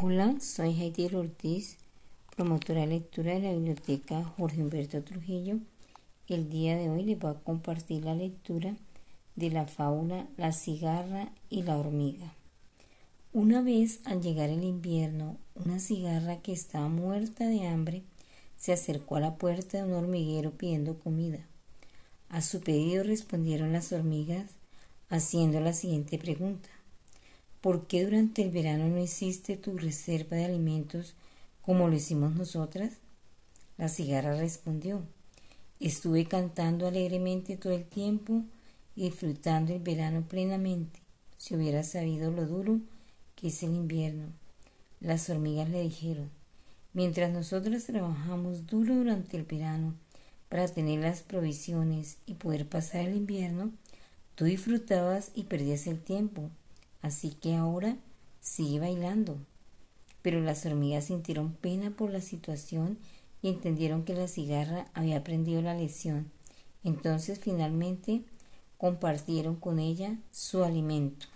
Hola, soy Heidi Ortiz, promotora de lectura de la Biblioteca Jorge Humberto Trujillo. El día de hoy les voy a compartir la lectura de la fábula La cigarra y la hormiga. Una vez, al llegar el invierno, una cigarra que estaba muerta de hambre se acercó a la puerta de un hormiguero pidiendo comida. A su pedido respondieron las hormigas haciendo la siguiente pregunta. ¿Por qué durante el verano no hiciste tu reserva de alimentos como lo hicimos nosotras? La cigarra respondió, estuve cantando alegremente todo el tiempo y disfrutando el verano plenamente, si hubiera sabido lo duro que es el invierno. Las hormigas le dijeron, mientras nosotras trabajamos duro durante el verano para tener las provisiones y poder pasar el invierno, tú disfrutabas y perdías el tiempo Así que ahora sigue bailando. Pero las hormigas sintieron pena por la situación y entendieron que la cigarra había aprendido la lección. Entonces finalmente compartieron con ella su alimento.